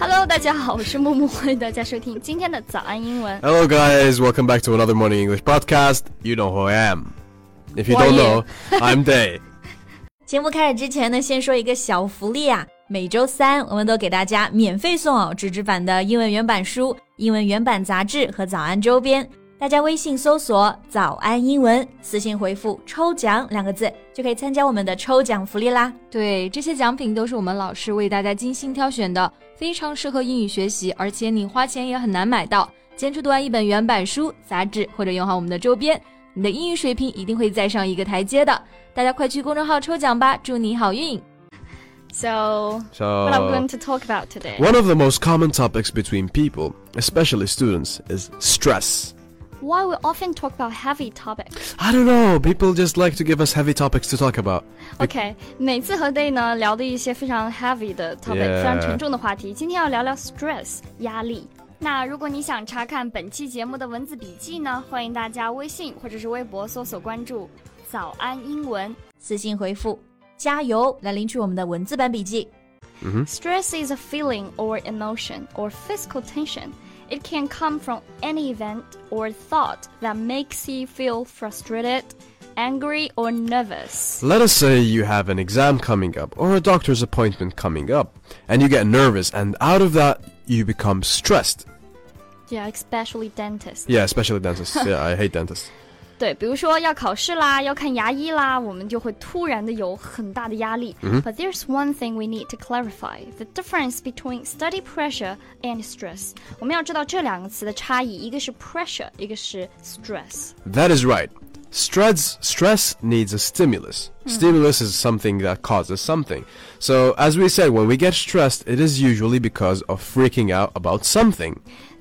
Hello，大家好，我是木木，欢迎大家收听今天的早安英文。Hello, guys. Welcome back to another morning English podcast. You know who I am. If you don't know, I'm Day. 节目开始之前呢，先说一个小福利啊！每周三我们都给大家免费送哦纸质版的英文原版书、英文原版杂志和早安周边。大家微信搜索“早安英文”，私信回复“抽奖”两个字，就可以参加我们的抽奖福利啦。对，这些奖品都是我们老师为大家精心挑选的，非常适合英语学习，而且你花钱也很难买到。坚持读完一本原版书、杂志，或者用好我们的周边，你的英语水平一定会再上一个台阶的。大家快去公众号抽奖吧，祝你好运！So, what are we going to talk about today? one of the most common topics between people, especially students, is stress. Why we often talk about heavy topics? I don't know. People just like to give us heavy topics to talk about. OK，每次和 Day 呢聊的一些非常 heavy 的 topic，、 Yeah 非常沉重的话题。今天要聊聊 stress 压力。那如果你想查看本期节目的文字笔记呢，欢迎大家微信或者是微博搜索关注“早安英文私信回复“加油”来领取我们的文字版笔记。 ”。Stress is a feeling or emotion or physical tension. It can come from any event or thought that makes you feel frustrated, angry, or nervous. Let us say you have an exam coming up or a doctor's appointment coming up, and you get nervous, and out of that, you become stressed. Yeah, especially dentists. Yeah, especially dentists. yeah, I hate dentists. 对，比如说要考试啦，要看牙医啦，我们就会突然的有很大的压力。But there's one thing we need to clarify: the difference between study pressure and stress. 我们要知道这两个词的差异，一个是 pressure，一个是 stress。 That is right. Stress stress needs a stimulus. Stimulus is something that causes something. So as we said, when we get stressed, it is usually because of freaking out about something.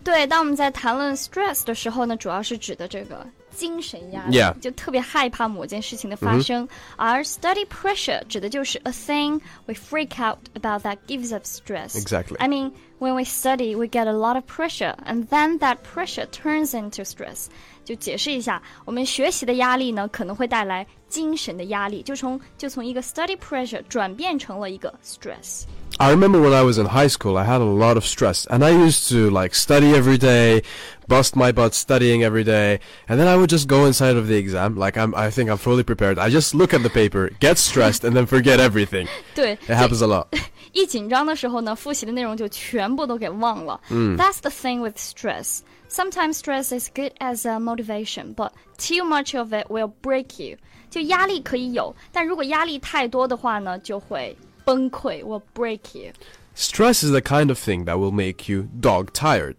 对，当我们在谈论 stress 的时候呢，主要是指的这个 精神压力 Yeah 就特别害怕某件事情的发生。而 study pressure 指的就是 a thing we freak out about that gives us stress. Exactly. I mean, when we study, we get a lot of pressure, and then that pressure turns into stress. 就解释一下，我们学习的压力呢，可能会带来精神的压力，就从就从一个 study pressure 转变成了一个 stress。 I remember when I was in high school, I had a lot of stress, and I used to like study every day, bust my butt studying every day, and then I would just go inside of the exam like I'm I think I'm fully prepared. I just look at the paper, get stressed, and then forget everything. 对， It happens a lot. 一紧张的时候呢，复习的内容就全 部都给忘了。That's the thing with stress. Sometimes stress is good as a motivation, but too much of it will break you. 就压力可以有，但如果压力太多的话呢，就会崩溃，will break you。 Stress is the kind of thing that will make you dog tired.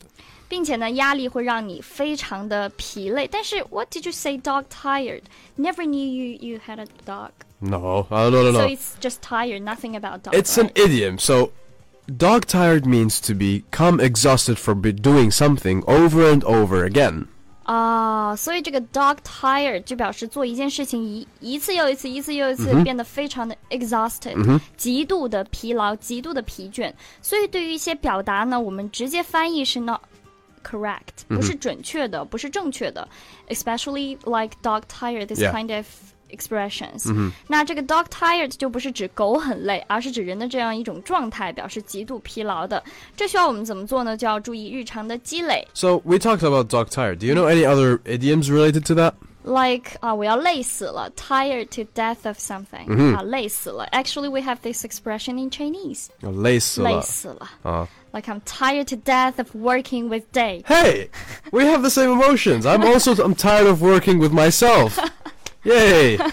并且呢，压力会让你非常的疲累。但是，What did you say? Dog tired? Never knew you you had a dog. No, uh, no, no, So no. it's just tired, nothing about dog. It's an right? idiom. So, dog tired means to become exhausted from be doing something over and over again. 啊，所以这个 dog tired 就表示做一件事情一一次又一次，一次又一次，变得非常的 exhausted，、极度的疲劳，极度的疲倦。所以对于一些表达呢，我们直接翻译是 not correct，不是准确的，不是正确的，especially like dog tired this Yeah. kind of expressions。那这个 dog tired 就不是指狗很累，而是指人的这样一种状态，表示极度疲劳的。这需要我们怎么做呢？就要注意日常的积累。 So, we talked about dog tired. Do you know any other idioms related to that? like 啊，我要累死了，tired to death of something、啊，累死了。Actually, we have this expression in Chinese，累死了。 Uh, Like I'm tired to death of working with Day。 hey, we have the same emotions. I'm also I'm tired of working with myself. Yay!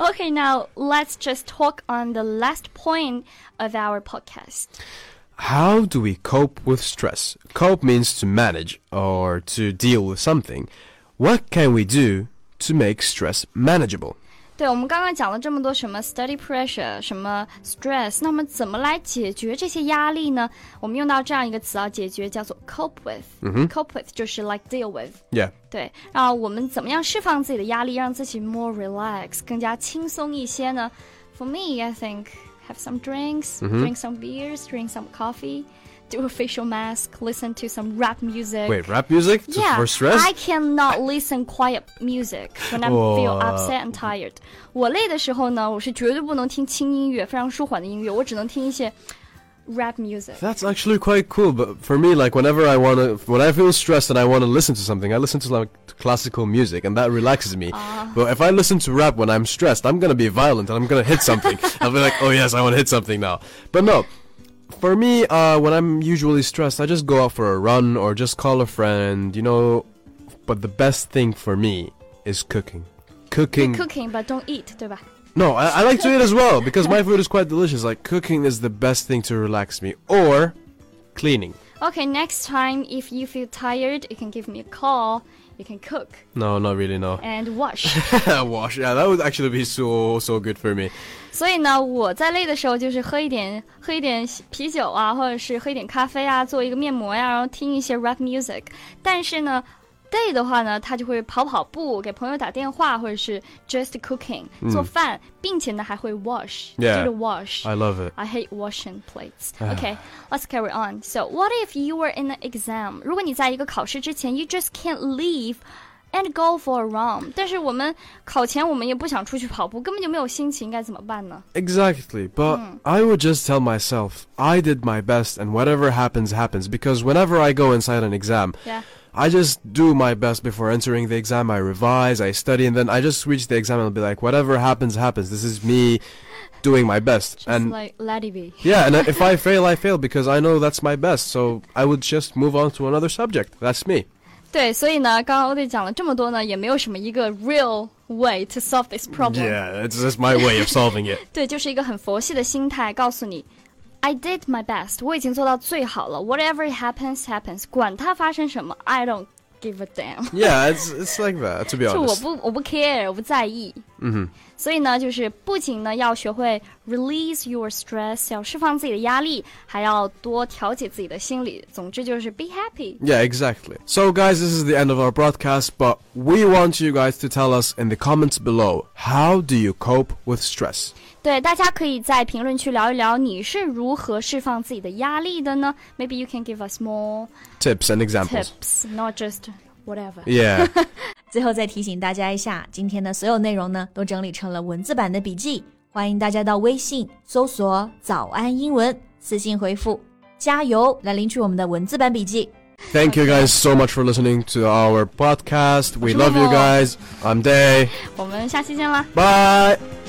Okay, now let's just talk on the last point of our podcast. How do we cope with stress? Cope means to manage or to deal with something. What can we do to make stress manageable? 对，我们刚刚讲了这么多什么 study pressure，什么 stress，那么怎么来解决这些压力呢？我们用到这样一个词啊，解决叫做 cope with。cope with 就是 like deal with。Yeah. 对，啊我们怎么样释放自己的压力，让自己 more relax，更加轻松一些呢？For me, I think have some drinks, drink some beers, drink some coffee, do a facial mask, listen to some rap music. Wait, rap music to- Yeah, for stress? I cannot listen quiet music when I feel 哇 upset and tired. 我累的时候呢，我是绝对不能听轻音乐，非常舒缓的音乐，我只能听一些 rap music. That's actually quite cool. But for me, like whenever I wanna, when I feel stressed and I wanna listen to something, I listen to like classical music, and that relaxes me. But if I listen to rap when I'm stressed, I'm gonna be violent and I'm gonna hit something. I'll be like, oh yes, I wanna hit something now. But no. For me, uh, when I'm usually stressed, I just go out for a run or just call a friend, you know. But the best thing for me is cooking. Cooking. Cooking but don't eat，对吧？No, I, I like to eat as well because my food is quite delicious. Like cooking is the best thing to relax me, or cleaning. Okay, next time if you feel tired, you can give me a call You can cook No, not really. No. and wash. Wash. Yeah, that would actually be so so good for me. 所以呢，我在累的时候就是喝一点喝一点啤酒啊，或者是喝一点咖啡啊，做一个面膜呀，然后听一些 rap music。但是呢 ，day 的话呢，他就会跑跑步，给朋友打电话，或者是 just cooking 做饭，并且呢还会 wash， Yeah 就是 wash。 I love it. I hate washing plates. Okay, let's carry on. So, what if you were in an exam? 如果你在一个考试之前，you just can't leave and go for a run. 但是我们考前我们也不想出去跑步，根本就没有心情，该怎么办呢？ Exactly. But I would just tell myself I did my best, and whatever happens happens. Because whenever I go inside an exam, Yeah. I just do my best before entering the exam. I revise, I study, and then I just reach the exam and I'll be like, whatever happens happens. This is me doing my best. Just and like let it be. Yeah, and if I fail, I fail because I know that's my best. So I would just move on to another subject. That's me. 对，所以呢，刚刚欧弟讲了这么多呢，也没有什么一个 real way to solve this problem。 Yeah, it's just my way of solving it. 对，就是一个很佛系的心态，告诉你 ，I did my best，我已经做到最好了，whatever happens happens，管它发生什么，I don't give a damn。 Yeah, it's it's like that. To be 就我 honest. 不我不 care，我不在意。嗯哼。所以呢，就是不仅呢要学会 release your stress，要释放自己的压力，还要多调节自己的心理。总之就是 be happy。 Yeah, exactly. So, guys, this is the end of our broadcast, but we want you guys to tell us in the comments below how do you cope with stress? 对，大家可以在评论区聊一聊你是如何释放自己的压力的呢？Maybe you can give us more Tips and examples. tips, not just whatever. Yeah. 最后再提醒大家一下，今天的所有内容呢都整理成了文字版的笔记，欢迎大家到微信搜索“早安英文”，私信回复“加油”来领取我们的文字版笔记。 Thank you guys so much for listening to our podcast. We love you Momo. guys. I'm Day. 我们下期见啦！ Bye.